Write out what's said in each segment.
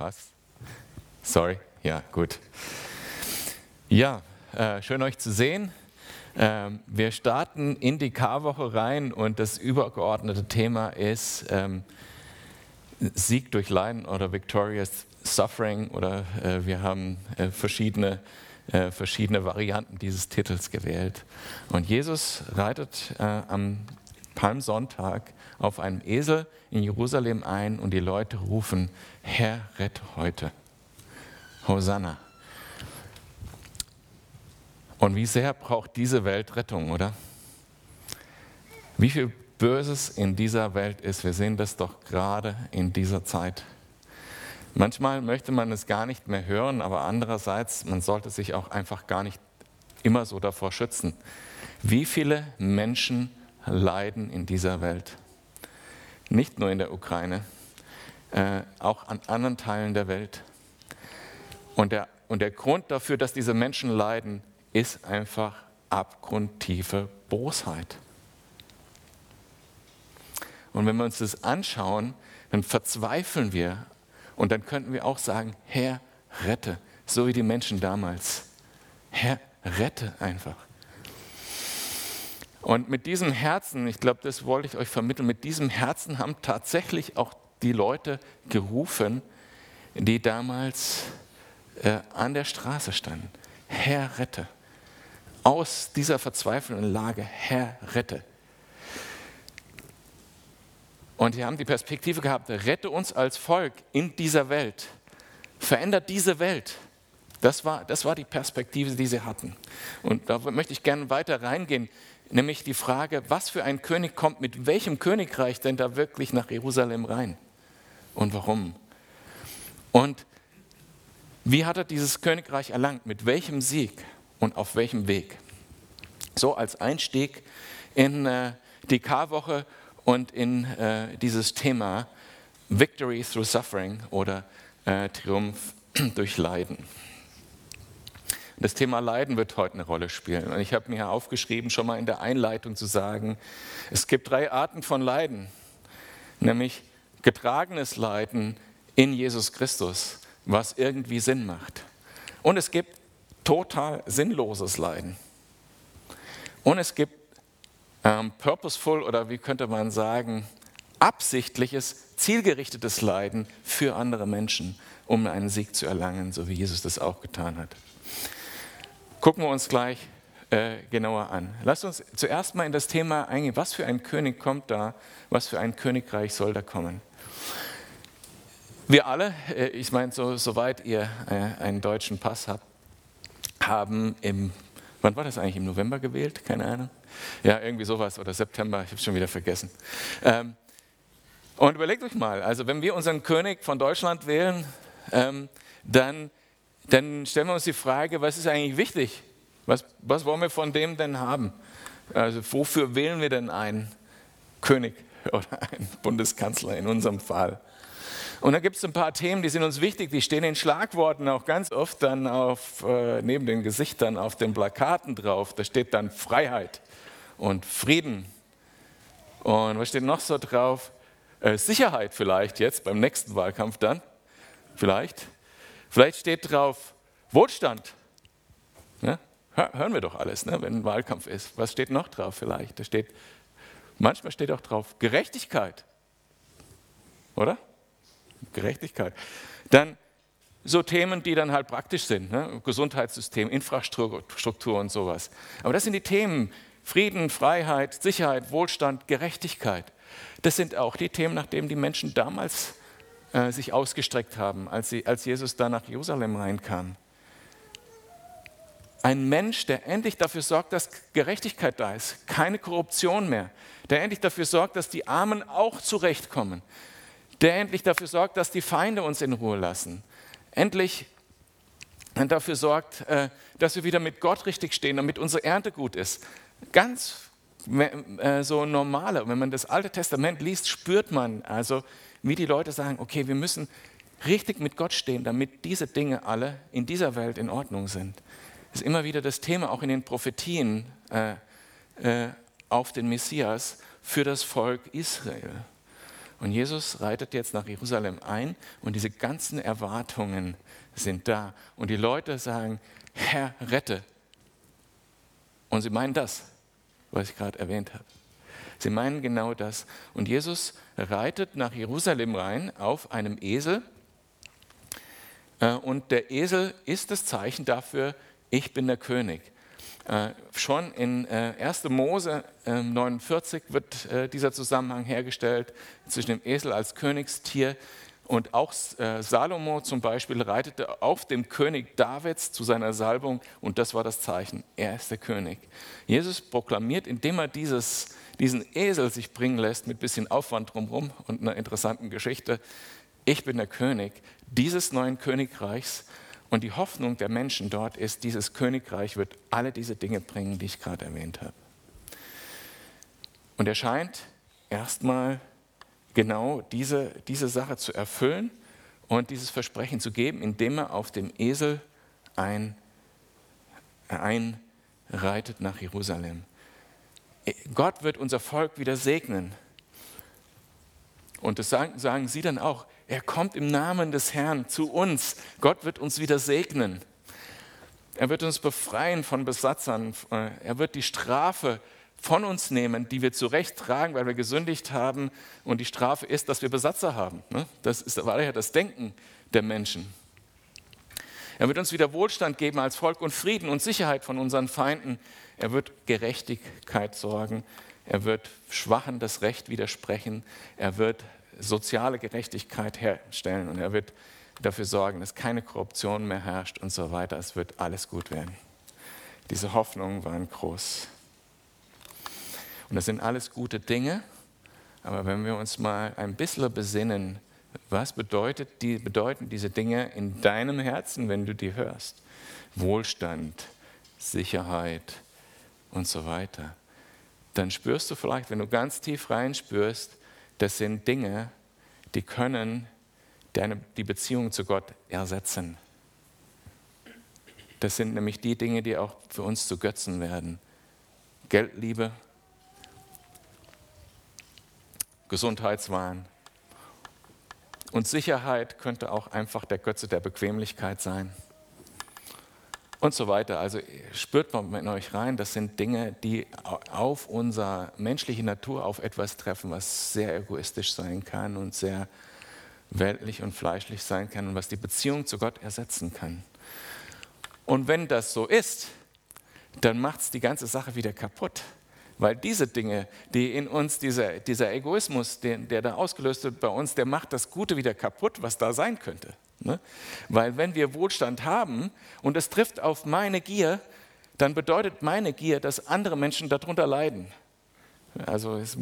passt. Sorry, ja, gut. Ja, äh, schön euch zu sehen. Ähm, wir starten in die Karwoche rein und das übergeordnete Thema ist ähm, Sieg durch Leiden oder Victorious Suffering oder äh, wir haben äh, verschiedene, äh, verschiedene Varianten dieses Titels gewählt. Und Jesus reitet äh, am Palmsonntag auf einem Esel in Jerusalem ein und die Leute rufen, Herr, rette heute. Hosanna. Und wie sehr braucht diese Welt Rettung, oder? Wie viel Böses in dieser Welt ist, wir sehen das doch gerade in dieser Zeit. Manchmal möchte man es gar nicht mehr hören, aber andererseits, man sollte sich auch einfach gar nicht immer so davor schützen. Wie viele Menschen leiden in dieser Welt? Nicht nur in der Ukraine, äh, auch an anderen Teilen der Welt. Und der, und der Grund dafür, dass diese Menschen leiden, ist einfach abgrundtiefe Bosheit. Und wenn wir uns das anschauen, dann verzweifeln wir und dann könnten wir auch sagen, Herr, rette, so wie die Menschen damals. Herr, rette einfach. Und mit diesem Herzen, ich glaube, das wollte ich euch vermitteln, mit diesem Herzen haben tatsächlich auch die Leute gerufen, die damals äh, an der Straße standen. Herr, rette. Aus dieser verzweifelnden Lage, Herr, rette. Und sie haben die Perspektive gehabt, rette uns als Volk in dieser Welt. Verändert diese Welt. Das war, das war die Perspektive, die sie hatten. Und da möchte ich gerne weiter reingehen, nämlich die Frage, was für ein König kommt mit welchem Königreich denn da wirklich nach Jerusalem rein? Und warum? Und wie hat er dieses Königreich erlangt? Mit welchem Sieg und auf welchem Weg? So als Einstieg in äh, die Karwoche und in äh, dieses Thema Victory through Suffering oder äh, Triumph durch Leiden. Das Thema Leiden wird heute eine Rolle spielen. Und ich habe mir aufgeschrieben, schon mal in der Einleitung zu sagen, es gibt drei Arten von Leiden, nämlich getragenes Leiden in Jesus Christus, was irgendwie Sinn macht. Und es gibt total sinnloses Leiden. Und es gibt ähm, purposeful oder wie könnte man sagen, absichtliches, zielgerichtetes Leiden für andere Menschen, um einen Sieg zu erlangen, so wie Jesus das auch getan hat. Gucken wir uns gleich äh, genauer an. Lasst uns zuerst mal in das Thema eingehen, was für ein König kommt da, was für ein Königreich soll da kommen. Wir alle, äh, ich meine, so, soweit ihr äh, einen deutschen Pass habt, haben im, wann war das eigentlich, im November gewählt? Keine Ahnung. Ja, irgendwie sowas oder September, ich habe es schon wieder vergessen. Ähm, und überlegt euch mal, also wenn wir unseren König von Deutschland wählen, ähm, dann, dann stellen wir uns die Frage, was ist eigentlich wichtig? Was, was wollen wir von dem denn haben? Also wofür wählen wir denn einen König oder einen Bundeskanzler in unserem Fall? Und da gibt es ein paar Themen, die sind uns wichtig, die stehen in Schlagworten auch ganz oft dann auf, äh, neben den Gesichtern auf den Plakaten drauf. Da steht dann Freiheit und Frieden. Und was steht noch so drauf? Äh, Sicherheit vielleicht jetzt beim nächsten Wahlkampf dann. Vielleicht. Vielleicht steht drauf Wohlstand. Ja? Hören wir doch alles, ne, wenn ein Wahlkampf ist. Was steht noch drauf vielleicht? Da steht, manchmal steht auch drauf Gerechtigkeit. Oder? Gerechtigkeit. Dann so Themen, die dann halt praktisch sind. Ne? Gesundheitssystem, Infrastruktur und sowas. Aber das sind die Themen, Frieden, Freiheit, Sicherheit, Wohlstand, Gerechtigkeit. Das sind auch die Themen, nach denen die Menschen damals äh, sich ausgestreckt haben, als, sie, als Jesus da nach Jerusalem reinkam. Ein Mensch, der endlich dafür sorgt, dass Gerechtigkeit da ist, keine Korruption mehr, der endlich dafür sorgt, dass die Armen auch zurechtkommen, der endlich dafür sorgt, dass die Feinde uns in Ruhe lassen, endlich dafür sorgt, äh, dass wir wieder mit Gott richtig stehen, damit unsere Ernte gut ist, ganz äh, so normale. Wenn man das Alte Testament liest, spürt man also, wie die Leute sagen, okay, wir müssen richtig mit Gott stehen, damit diese Dinge alle in dieser Welt in Ordnung sind. Das ist immer wieder das Thema, auch in den Prophetien äh, äh, auf den Messias für das Volk Israel. Und Jesus reitet jetzt nach Jerusalem ein und diese ganzen Erwartungen sind da. Und die Leute sagen, Herr, rette. Und sie meinen das, was ich gerade erwähnt habe. Sie meinen genau das. Und Jesus reitet nach Jerusalem rein auf einem Esel. Äh, und der Esel ist das Zeichen dafür, ich bin der König. Äh, schon in 1. Äh, Mose 49 wird dieser Zusammenhang hergestellt zwischen dem Esel als Königstier und auch Salomo zum Beispiel reitete auf dem König Davids zu seiner Salbung und das war das Zeichen, er ist der König. Jesus proklamiert, indem er dieses, diesen Esel sich bringen lässt mit bisschen Aufwand drumherum und einer interessanten Geschichte, ich bin der König dieses neuen Königreichs und die Hoffnung der Menschen dort ist, dieses Königreich wird alle diese Dinge bringen, die ich gerade erwähnt habe. Und er scheint erstmal genau diese, diese Sache zu erfüllen und dieses Versprechen zu geben, indem er auf dem Esel ein, einreitet nach Jerusalem. Gott wird unser Volk wieder segnen. Und das sagen, sagen sie dann auch. Er kommt im Namen des Herrn zu uns. Gott wird uns wieder segnen. Er wird uns befreien von Besatzern. Er wird die Strafe von uns nehmen, die wir zurecht tragen, weil wir gesündigt haben. Und die Strafe ist, dass wir Besatzer haben. Ne? Das ist, war ja das Denken der Menschen. Er wird uns wieder Wohlstand geben als Volk und Frieden und Sicherheit von unseren Feinden. Er wird Gerechtigkeit sorgen. Er wird Schwachen das Recht widersprechen. Er wird soziale Gerechtigkeit herstellen und er wird dafür sorgen, dass keine Korruption mehr herrscht und so weiter. Es wird alles gut werden. Diese Hoffnungen waren groß. Und das sind alles gute Dinge, aber wenn wir uns mal ein bisschen besinnen, was bedeutet die, bedeuten diese Dinge in deinem Herzen, wenn du die hörst? Wohlstand, Sicherheit und so weiter. Dann spürst du vielleicht, wenn du ganz tief reinspürst, das sind Dinge, die können deine, die Beziehung zu Gott ersetzen. Das sind nämlich die Dinge, die auch für uns zu Götzen werden. Geldliebe, Gesundheitswahn. Und Sicherheit könnte auch einfach der Götze der Bequemlichkeit sein. Und so weiter. Also spürt man in euch rein, das sind Dinge, die auf unsere menschliche Natur, auf etwas treffen, was sehr egoistisch sein kann und sehr weltlich und fleischlich sein kann und was die Beziehung zu Gott ersetzen kann. Und wenn das so ist, dann macht es die ganze Sache wieder kaputt. Weil diese Dinge, die in uns, dieser, dieser Egoismus, der, der da ausgelöst wird bei uns, der macht das Gute wieder kaputt, was da sein könnte. Ne? Weil wenn wir Wohlstand haben und es trifft auf meine Gier, dann bedeutet meine Gier, dass andere Menschen darunter leiden. Also das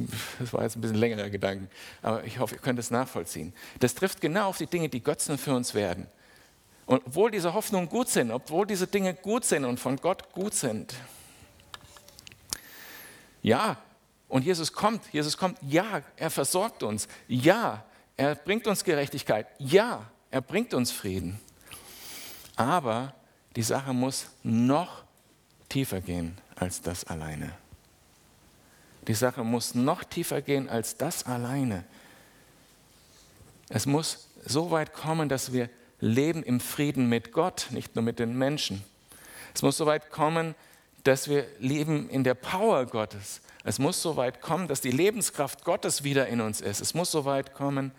war jetzt ein bisschen längerer Gedanke, aber ich hoffe, ihr könnt es nachvollziehen. Das trifft genau auf die Dinge, die Götzen für uns werden. Und obwohl diese Hoffnungen gut sind, obwohl diese Dinge gut sind und von Gott gut sind, ja, und Jesus kommt, Jesus kommt, ja, er versorgt uns, ja, er bringt uns Gerechtigkeit, ja, er bringt uns Frieden. Aber die Sache muss noch tiefer gehen als das alleine. Die Sache muss noch tiefer gehen als das alleine. Es muss so weit kommen, dass wir leben im Frieden mit Gott, nicht nur mit den Menschen. Es muss so weit kommen, dass wir leben in der Power Gottes. Es muss so weit kommen, dass die Lebenskraft Gottes wieder in uns ist. Es muss so weit kommen,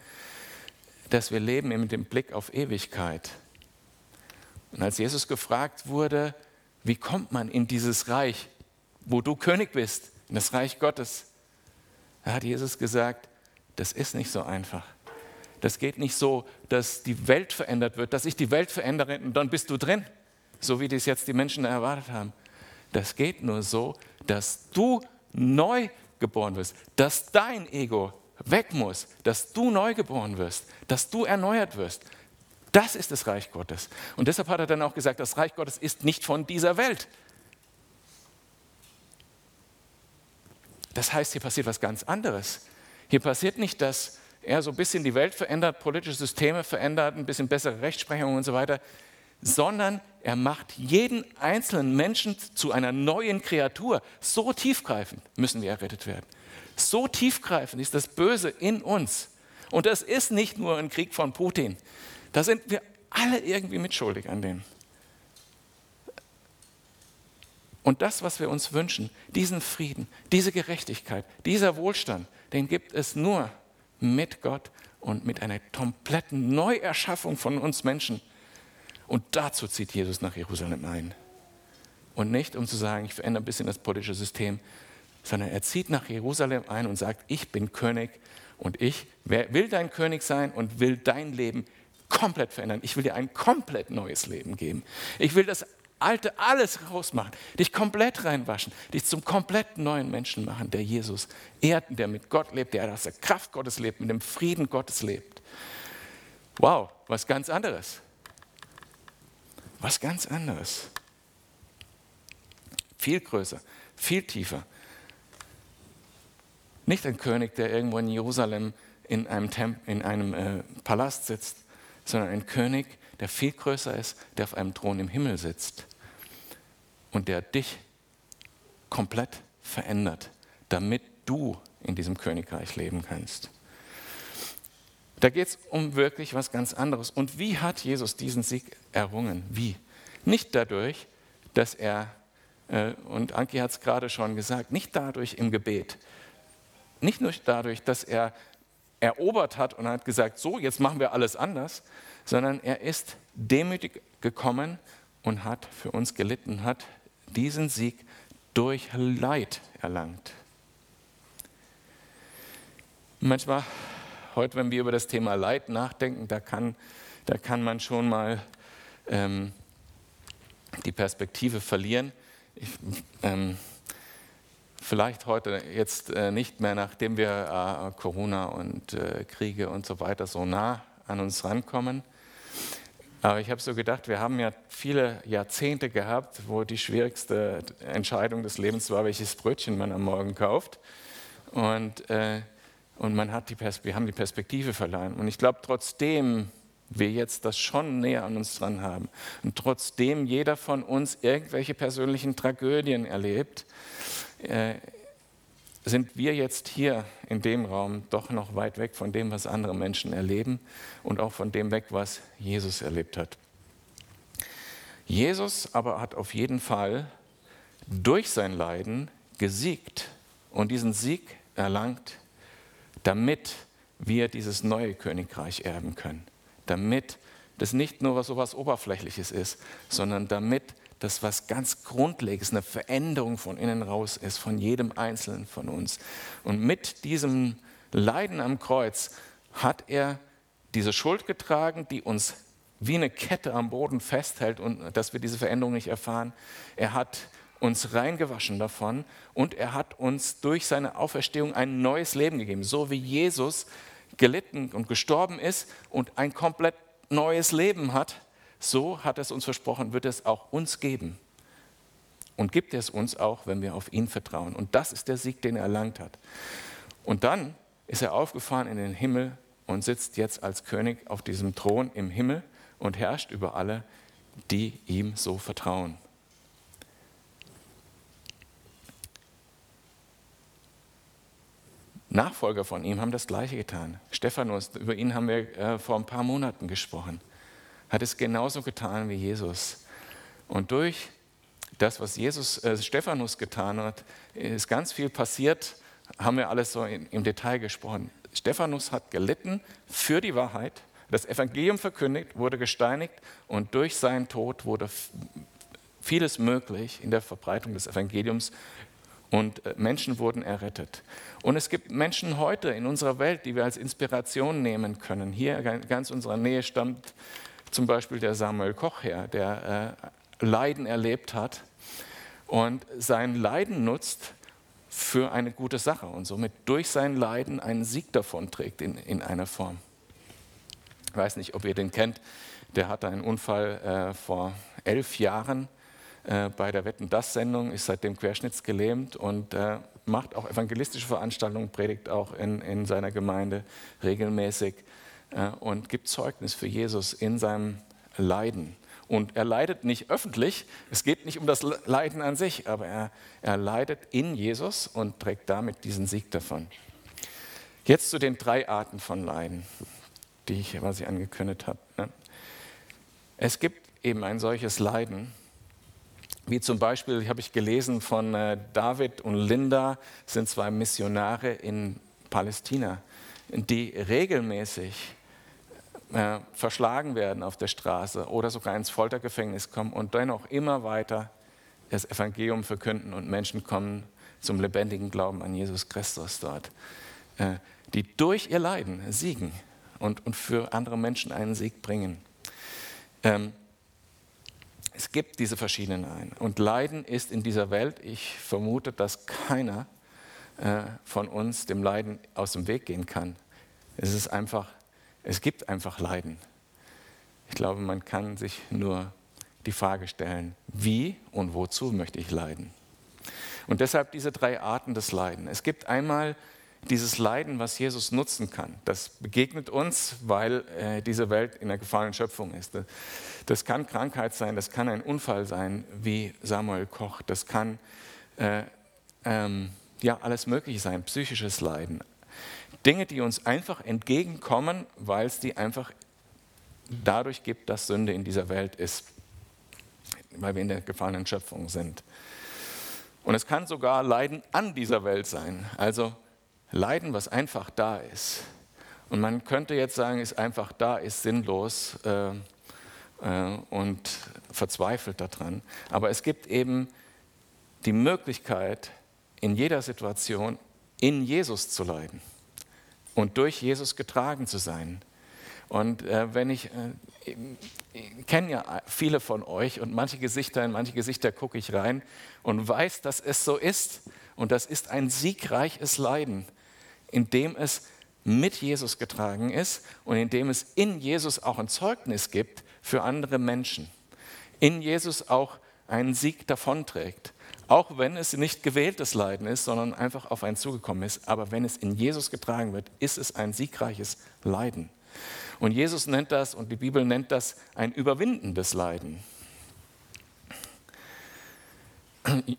dass wir leben mit dem Blick auf Ewigkeit. Und als Jesus gefragt wurde, wie kommt man in dieses Reich, wo du König bist, in das Reich Gottes, da hat Jesus gesagt, das ist nicht so einfach. Das geht nicht so, dass die Welt verändert wird, dass ich die Welt verändere und dann bist du drin, so wie das jetzt die Menschen erwartet haben. Das geht nur so, dass du neu geboren wirst, dass dein Ego weg muss, dass du neu geboren wirst, dass du erneuert wirst. Das ist das Reich Gottes. Und deshalb hat er dann auch gesagt, das Reich Gottes ist nicht von dieser Welt. Das heißt, hier passiert was ganz anderes. Hier passiert nicht, dass er so ein bisschen die Welt verändert, politische Systeme verändert, ein bisschen bessere Rechtsprechung und so weiter sondern er macht jeden einzelnen Menschen zu einer neuen Kreatur. So tiefgreifend müssen wir errettet werden. So tiefgreifend ist das Böse in uns. Und das ist nicht nur ein Krieg von Putin. Da sind wir alle irgendwie mitschuldig an dem. Und das, was wir uns wünschen, diesen Frieden, diese Gerechtigkeit, dieser Wohlstand, den gibt es nur mit Gott und mit einer kompletten Neuerschaffung von uns Menschen. Und dazu zieht Jesus nach Jerusalem ein. Und nicht, um zu sagen, ich verändere ein bisschen das politische System, sondern er zieht nach Jerusalem ein und sagt, ich bin König und ich will dein König sein und will dein Leben komplett verändern. Ich will dir ein komplett neues Leben geben. Ich will das Alte alles rausmachen, dich komplett reinwaschen, dich zum komplett neuen Menschen machen, der Jesus ehrt, der mit Gott lebt, der aus der Kraft Gottes lebt, mit dem Frieden Gottes lebt. Wow, was ganz anderes. Was ganz anderes. Viel größer, viel tiefer. Nicht ein König, der irgendwo in Jerusalem in einem, Temp in einem äh, Palast sitzt, sondern ein König, der viel größer ist, der auf einem Thron im Himmel sitzt und der dich komplett verändert, damit du in diesem Königreich leben kannst. Da geht es um wirklich was ganz anderes. Und wie hat Jesus diesen Sieg errungen? Wie? Nicht dadurch, dass er, äh, und Anki hat es gerade schon gesagt, nicht dadurch im Gebet, nicht nur dadurch, dass er erobert hat und hat gesagt, so, jetzt machen wir alles anders, sondern er ist demütig gekommen und hat für uns gelitten, hat diesen Sieg durch Leid erlangt. Manchmal, heute, wenn wir über das Thema Leid nachdenken, da kann, da kann man schon mal ähm, die Perspektive verlieren. Ich, ähm, vielleicht heute jetzt äh, nicht mehr, nachdem wir äh, Corona und äh, Kriege und so weiter so nah an uns rankommen. Aber ich habe so gedacht, wir haben ja viele Jahrzehnte gehabt, wo die schwierigste Entscheidung des Lebens war, welches Brötchen man am Morgen kauft. Und, äh, und man hat die wir haben die Perspektive verloren. Und ich glaube, trotzdem wir jetzt das schon näher an uns dran haben und trotzdem jeder von uns irgendwelche persönlichen Tragödien erlebt, äh, sind wir jetzt hier in dem Raum doch noch weit weg von dem, was andere Menschen erleben und auch von dem weg, was Jesus erlebt hat. Jesus aber hat auf jeden Fall durch sein Leiden gesiegt und diesen Sieg erlangt, damit wir dieses neue Königreich erben können. Damit das nicht nur so etwas Oberflächliches ist, sondern damit das was ganz Grundlegendes, eine Veränderung von innen raus ist, von jedem Einzelnen von uns. Und mit diesem Leiden am Kreuz hat er diese Schuld getragen, die uns wie eine Kette am Boden festhält und dass wir diese Veränderung nicht erfahren. Er hat uns reingewaschen davon und er hat uns durch seine Auferstehung ein neues Leben gegeben, so wie Jesus gelitten und gestorben ist und ein komplett neues Leben hat so hat es uns versprochen, wird es auch uns geben. Und gibt es uns auch, wenn wir auf ihn vertrauen. Und das ist der Sieg, den er erlangt hat. Und dann ist er aufgefahren in den Himmel und sitzt jetzt als König auf diesem Thron im Himmel und herrscht über alle, die ihm so vertrauen. Nachfolger von ihm haben das Gleiche getan. Stephanus, über ihn haben wir äh, vor ein paar Monaten gesprochen hat es genauso getan wie Jesus. Und durch das, was Jesus, äh, Stephanus getan hat, ist ganz viel passiert, haben wir alles so in, im Detail gesprochen. Stephanus hat gelitten für die Wahrheit, das Evangelium verkündigt, wurde gesteinigt und durch seinen Tod wurde vieles möglich in der Verbreitung des Evangeliums und äh, Menschen wurden errettet. Und es gibt Menschen heute in unserer Welt, die wir als Inspiration nehmen können. Hier ganz unserer Nähe stammt zum Beispiel der Samuel Koch her, der äh, Leiden erlebt hat und sein Leiden nutzt für eine gute Sache und somit durch sein Leiden einen Sieg davon trägt in, in einer Form. Ich weiß nicht, ob ihr den kennt. Der hatte einen Unfall äh, vor elf Jahren äh, bei der Wetten das Sendung, ist seitdem querschnittsgelähmt und äh, macht auch evangelistische Veranstaltungen, predigt auch in, in seiner Gemeinde regelmäßig und gibt Zeugnis für Jesus in seinem Leiden. Und er leidet nicht öffentlich, es geht nicht um das Leiden an sich, aber er, er leidet in Jesus und trägt damit diesen Sieg davon. Jetzt zu den drei Arten von Leiden, die ich, ich angekündigt habe. Ne? Es gibt eben ein solches Leiden, wie zum Beispiel, habe ich gelesen von äh, David und Linda, sind zwei Missionare in Palästina, die regelmäßig äh, verschlagen werden auf der Straße oder sogar ins Foltergefängnis kommen und dennoch immer weiter das Evangelium verkünden und Menschen kommen zum lebendigen Glauben an Jesus Christus dort, äh, die durch ihr Leiden siegen und, und für andere Menschen einen Sieg bringen. Ähm, es gibt diese verschiedenen ein. Und Leiden ist in dieser Welt, ich vermute, dass keiner äh, von uns dem Leiden aus dem Weg gehen kann. Es ist einfach, es gibt einfach Leiden. Ich glaube, man kann sich nur die Frage stellen, wie und wozu möchte ich leiden? Und deshalb diese drei Arten des Leiden. Es gibt einmal dieses Leiden, was Jesus nutzen kann. Das begegnet uns, weil äh, diese Welt in der gefallenen Schöpfung ist. Das kann Krankheit sein, das kann ein Unfall sein, wie Samuel Koch. Das kann äh, ähm, ja alles Mögliche sein, psychisches Leiden. Dinge, die uns einfach entgegenkommen, weil es die einfach dadurch gibt, dass Sünde in dieser Welt ist, weil wir in der gefallenen Schöpfung sind. Und es kann sogar Leiden an dieser Welt sein. Also Leiden, was einfach da ist. Und man könnte jetzt sagen, ist einfach da, ist sinnlos äh, äh, und verzweifelt daran. Aber es gibt eben die Möglichkeit, in jeder Situation in Jesus zu leiden und durch Jesus getragen zu sein. Und äh, wenn ich, äh, ich kenne ja viele von euch und manche Gesichter, in manche Gesichter gucke ich rein und weiß, dass es so ist. Und das ist ein siegreiches Leiden in dem es mit Jesus getragen ist und in dem es in Jesus auch ein Zeugnis gibt für andere Menschen. In Jesus auch einen Sieg davonträgt. Auch wenn es nicht gewähltes Leiden ist, sondern einfach auf einen zugekommen ist. Aber wenn es in Jesus getragen wird, ist es ein siegreiches Leiden. Und Jesus nennt das und die Bibel nennt das ein überwindendes Leiden.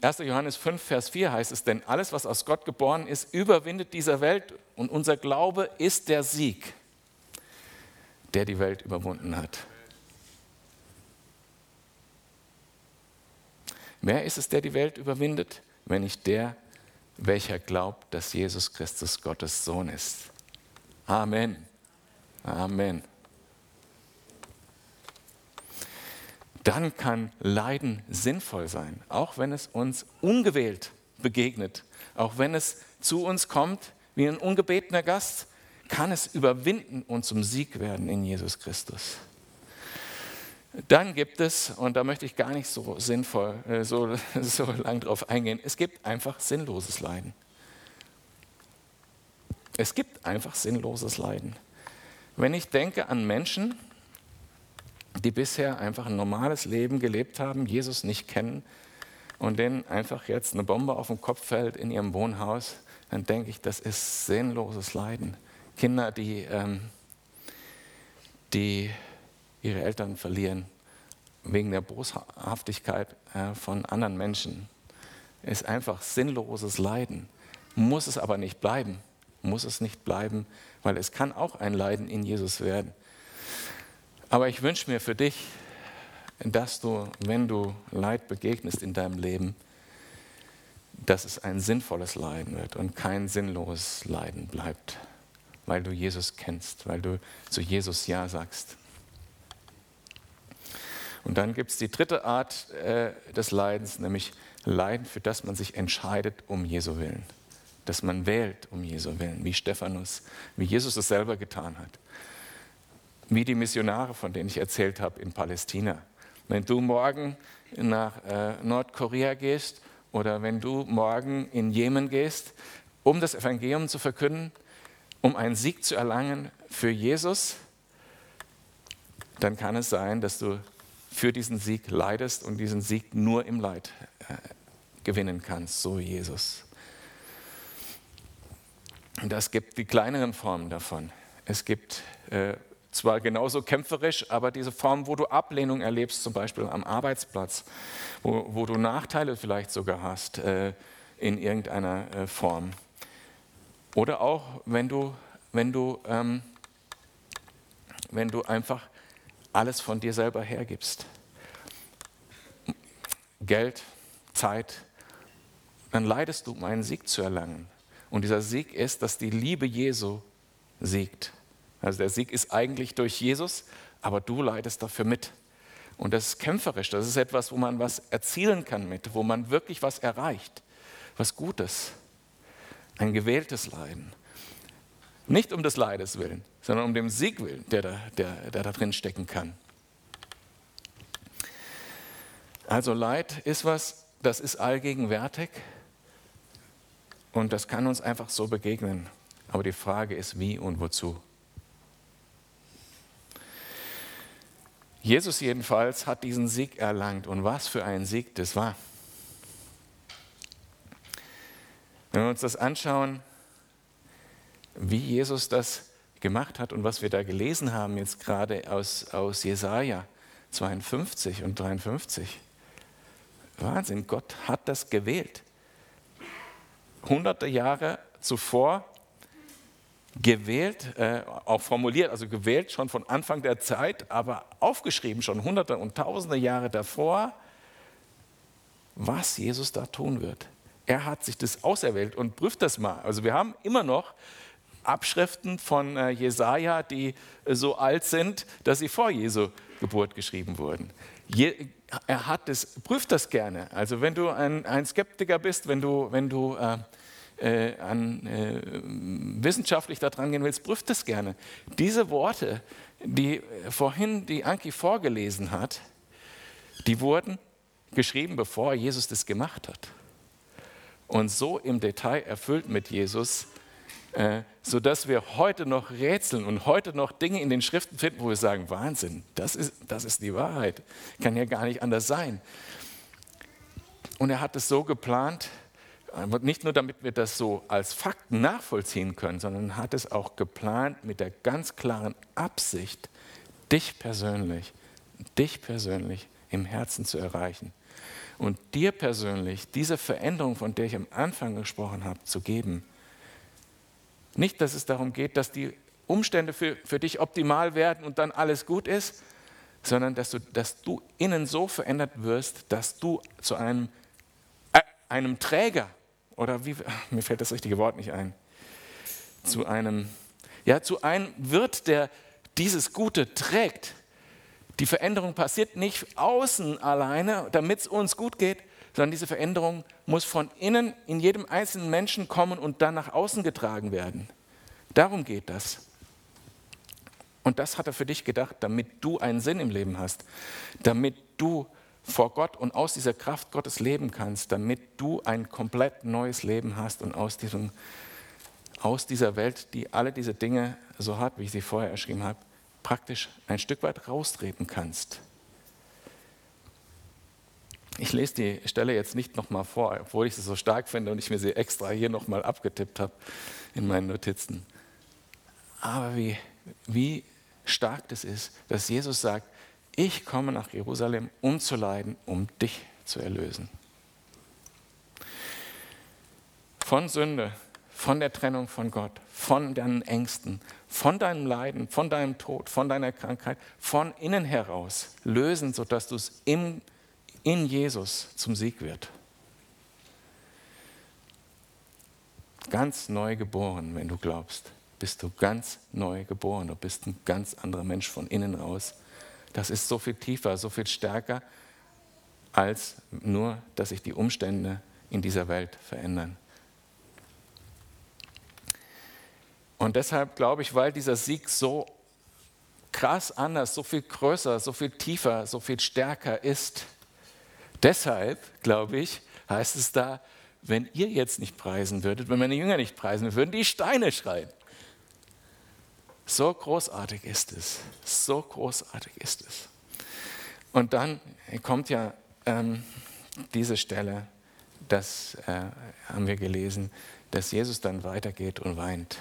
1. Johannes 5, Vers 4 heißt es, denn alles, was aus Gott geboren ist, überwindet dieser Welt und unser Glaube ist der Sieg, der die Welt überwunden hat. Wer ist es, der die Welt überwindet? Wenn nicht der, welcher glaubt, dass Jesus Christus Gottes Sohn ist. Amen. Amen. dann kann Leiden sinnvoll sein, auch wenn es uns ungewählt begegnet, auch wenn es zu uns kommt wie ein ungebetener Gast, kann es überwinden und zum Sieg werden in Jesus Christus. Dann gibt es, und da möchte ich gar nicht so sinnvoll, äh, so, so lang drauf eingehen, es gibt einfach sinnloses Leiden. Es gibt einfach sinnloses Leiden. Wenn ich denke an Menschen, die bisher einfach ein normales Leben gelebt haben, Jesus nicht kennen und denen einfach jetzt eine Bombe auf den Kopf fällt in ihrem Wohnhaus, dann denke ich, das ist sinnloses Leiden. Kinder, die, ähm, die ihre Eltern verlieren wegen der Boshaftigkeit von anderen Menschen, ist einfach sinnloses Leiden. Muss es aber nicht bleiben. Muss es nicht bleiben, weil es kann auch ein Leiden in Jesus werden. Aber ich wünsche mir für dich, dass du, wenn du Leid begegnest in deinem Leben, dass es ein sinnvolles Leiden wird und kein sinnloses Leiden bleibt, weil du Jesus kennst, weil du zu Jesus Ja sagst. Und dann gibt es die dritte Art äh, des Leidens, nämlich Leiden, für das man sich entscheidet um Jesu Willen. Dass man wählt um Jesu Willen, wie Stephanus, wie Jesus es selber getan hat wie die Missionare, von denen ich erzählt habe in Palästina. Wenn du morgen nach äh, Nordkorea gehst oder wenn du morgen in Jemen gehst, um das Evangelium zu verkünden, um einen Sieg zu erlangen für Jesus, dann kann es sein, dass du für diesen Sieg leidest und diesen Sieg nur im Leid äh, gewinnen kannst, so Jesus. Und es gibt die kleineren Formen davon. Es gibt äh, zwar genauso kämpferisch, aber diese Form, wo du Ablehnung erlebst, zum Beispiel am Arbeitsplatz, wo, wo du Nachteile vielleicht sogar hast äh, in irgendeiner äh, Form. Oder auch, wenn du, wenn du, ähm, wenn du einfach alles von dir selber hergibst. Geld, Zeit, dann leidest du, um einen Sieg zu erlangen. Und dieser Sieg ist, dass die Liebe Jesu siegt. Also der Sieg ist eigentlich durch Jesus, aber du leidest dafür mit. Und das ist kämpferisch, das ist etwas, wo man was erzielen kann mit, wo man wirklich was erreicht, was Gutes, ein gewähltes Leiden. Nicht um des Leides willen, sondern um den Sieg willen, der da, der, der da drin stecken kann. Also Leid ist was, das ist allgegenwärtig und das kann uns einfach so begegnen. Aber die Frage ist, wie und wozu. Jesus jedenfalls hat diesen Sieg erlangt und was für ein Sieg das war. Wenn wir uns das anschauen, wie Jesus das gemacht hat und was wir da gelesen haben, jetzt gerade aus, aus Jesaja 52 und 53. Wahnsinn, Gott hat das gewählt. Hunderte Jahre zuvor gewählt, äh, auch formuliert, also gewählt schon von Anfang der Zeit, aber aufgeschrieben schon hunderte und tausende Jahre davor, was Jesus da tun wird. Er hat sich das auserwählt und prüft das mal. Also wir haben immer noch Abschriften von äh, Jesaja, die äh, so alt sind, dass sie vor Jesu Geburt geschrieben wurden. Je, er hat das, prüft das gerne. Also wenn du ein, ein Skeptiker bist, wenn du, wenn du äh, äh, an, wissenschaftlich daran gehen willst, prüft das gerne. Diese Worte, die vorhin die Anki vorgelesen hat, die wurden geschrieben, bevor Jesus das gemacht hat. Und so im Detail erfüllt mit Jesus, äh, sodass wir heute noch rätseln und heute noch Dinge in den Schriften finden, wo wir sagen, Wahnsinn, das ist, das ist die Wahrheit. Kann ja gar nicht anders sein. Und er hat es so geplant, nicht nur damit wir das so als Fakten nachvollziehen können, sondern hat es auch geplant mit der ganz klaren Absicht, dich persönlich, dich persönlich im Herzen zu erreichen und dir persönlich diese Veränderung, von der ich am Anfang gesprochen habe, zu geben. Nicht, dass es darum geht, dass die Umstände für, für dich optimal werden und dann alles gut ist, sondern dass du, dass du innen so verändert wirst, dass du zu einem, äh, einem Träger oder wie, mir fällt das richtige Wort nicht ein, zu einem, ja, zu einem wird, der dieses Gute trägt. Die Veränderung passiert nicht außen alleine, damit es uns gut geht, sondern diese Veränderung muss von innen in jedem einzelnen Menschen kommen und dann nach außen getragen werden. Darum geht das. Und das hat er für dich gedacht, damit du einen Sinn im Leben hast, damit du vor Gott und aus dieser Kraft Gottes leben kannst, damit du ein komplett neues Leben hast und aus, diesem, aus dieser Welt, die alle diese Dinge so hat, wie ich sie vorher erschrieben habe, praktisch ein Stück weit raustreten kannst. Ich lese die Stelle jetzt nicht nochmal vor, obwohl ich sie so stark finde und ich mir sie extra hier nochmal abgetippt habe in meinen Notizen. Aber wie, wie stark das ist, dass Jesus sagt, ich komme nach Jerusalem, um zu leiden, um dich zu erlösen. Von Sünde, von der Trennung von Gott, von deinen Ängsten, von deinem Leiden, von deinem Tod, von deiner Krankheit, von innen heraus lösen, sodass du es in, in Jesus zum Sieg wird. Ganz neu geboren, wenn du glaubst, bist du ganz neu geboren. Du bist ein ganz anderer Mensch von innen raus das ist so viel tiefer, so viel stärker, als nur, dass sich die Umstände in dieser Welt verändern. Und deshalb glaube ich, weil dieser Sieg so krass anders, so viel größer, so viel tiefer, so viel stärker ist, deshalb glaube ich, heißt es da, wenn ihr jetzt nicht preisen würdet, wenn meine Jünger nicht preisen würden, die Steine schreien. So großartig ist es. So großartig ist es. Und dann kommt ja ähm, diese Stelle, das äh, haben wir gelesen, dass Jesus dann weitergeht und weint.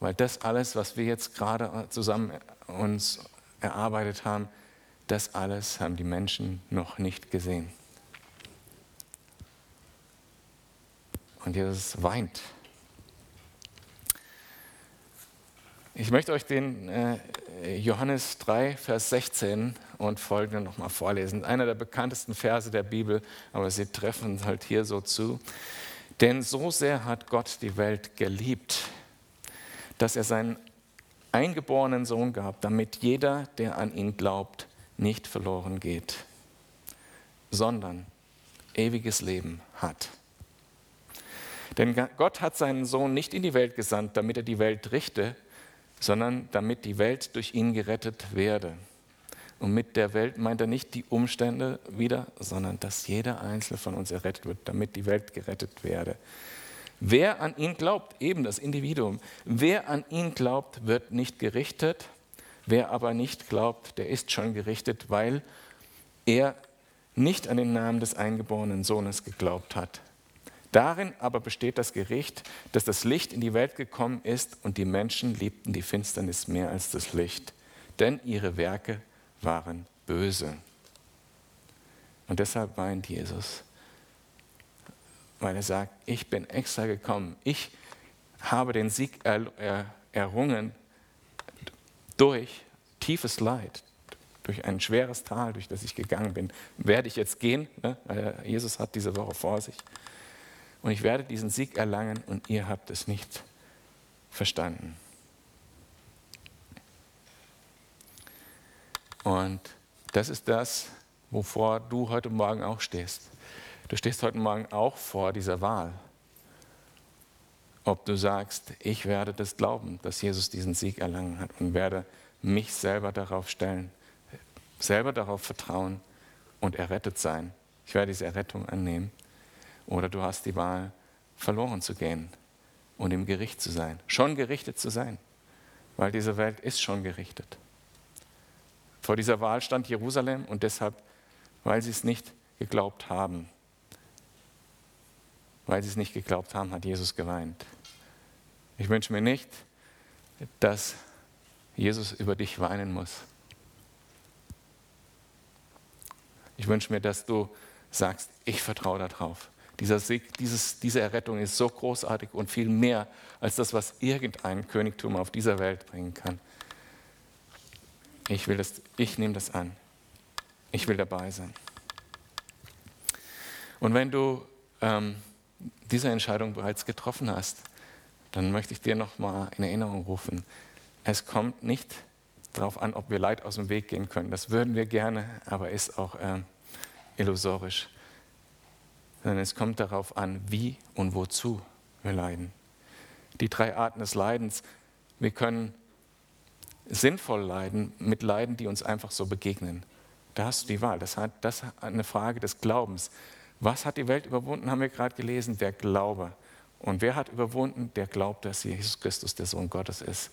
Weil das alles, was wir jetzt gerade zusammen uns erarbeitet haben, das alles haben die Menschen noch nicht gesehen. Und Jesus weint. Ich möchte euch den äh, Johannes 3, Vers 16 und folgende nochmal vorlesen. Einer der bekanntesten Verse der Bibel, aber sie treffen halt hier so zu. Denn so sehr hat Gott die Welt geliebt, dass er seinen eingeborenen Sohn gab, damit jeder, der an ihn glaubt, nicht verloren geht, sondern ewiges Leben hat. Denn Gott hat seinen Sohn nicht in die Welt gesandt, damit er die Welt richte, sondern damit die Welt durch ihn gerettet werde. Und mit der Welt meint er nicht die Umstände wieder, sondern dass jeder Einzelne von uns errettet wird, damit die Welt gerettet werde. Wer an ihn glaubt, eben das Individuum, wer an ihn glaubt, wird nicht gerichtet. Wer aber nicht glaubt, der ist schon gerichtet, weil er nicht an den Namen des eingeborenen Sohnes geglaubt hat. Darin aber besteht das Gericht, dass das Licht in die Welt gekommen ist und die Menschen liebten die Finsternis mehr als das Licht, denn ihre Werke waren böse. Und deshalb weint Jesus, weil er sagt, ich bin extra gekommen, ich habe den Sieg errungen durch tiefes Leid, durch ein schweres Tal, durch das ich gegangen bin. Werde ich jetzt gehen? Ne? Jesus hat diese Woche vor sich. Und ich werde diesen Sieg erlangen und ihr habt es nicht verstanden. Und das ist das, wovor du heute Morgen auch stehst. Du stehst heute Morgen auch vor dieser Wahl. Ob du sagst, ich werde das glauben, dass Jesus diesen Sieg erlangen hat und werde mich selber darauf stellen, selber darauf vertrauen und errettet sein. Ich werde diese Errettung annehmen. Oder du hast die Wahl, verloren zu gehen und im Gericht zu sein, schon gerichtet zu sein, weil diese Welt ist schon gerichtet. Vor dieser Wahl stand Jerusalem und deshalb, weil sie es nicht geglaubt haben, weil sie es nicht geglaubt haben, hat Jesus geweint. Ich wünsche mir nicht, dass Jesus über dich weinen muss. Ich wünsche mir, dass du sagst, ich vertraue darauf. Dieser Sieg, dieses, diese Errettung ist so großartig und viel mehr als das, was irgendein Königtum auf dieser Welt bringen kann. Ich, will das, ich nehme das an. Ich will dabei sein. Und wenn du ähm, diese Entscheidung bereits getroffen hast, dann möchte ich dir nochmal in Erinnerung rufen. Es kommt nicht darauf an, ob wir Leid aus dem Weg gehen können. Das würden wir gerne, aber ist auch äh, illusorisch sondern es kommt darauf an, wie und wozu wir leiden. Die drei Arten des Leidens. Wir können sinnvoll leiden mit Leiden, die uns einfach so begegnen. Da hast du die Wahl. Das, das ist eine Frage des Glaubens. Was hat die Welt überwunden, haben wir gerade gelesen? Der Glaube. Und wer hat überwunden? Der glaubt, dass Jesus Christus der Sohn Gottes ist.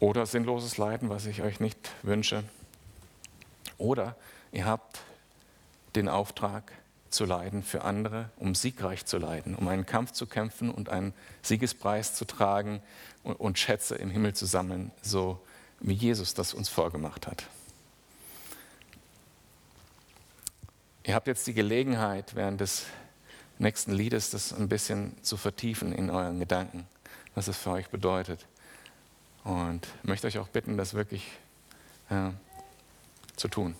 Oder sinnloses Leiden, was ich euch nicht wünsche. Oder ihr habt den Auftrag zu leiden für andere, um siegreich zu leiden, um einen Kampf zu kämpfen und einen Siegespreis zu tragen und, Schätze im Himmel zu sammeln, so wie Jesus das uns vorgemacht hat. Ihr habt jetzt die Gelegenheit, während des nächsten Liedes das ein bisschen zu vertiefen in euren Gedanken, was es für euch bedeutet. Und möchte euch auch bitten, das wirklich äh, zu tun.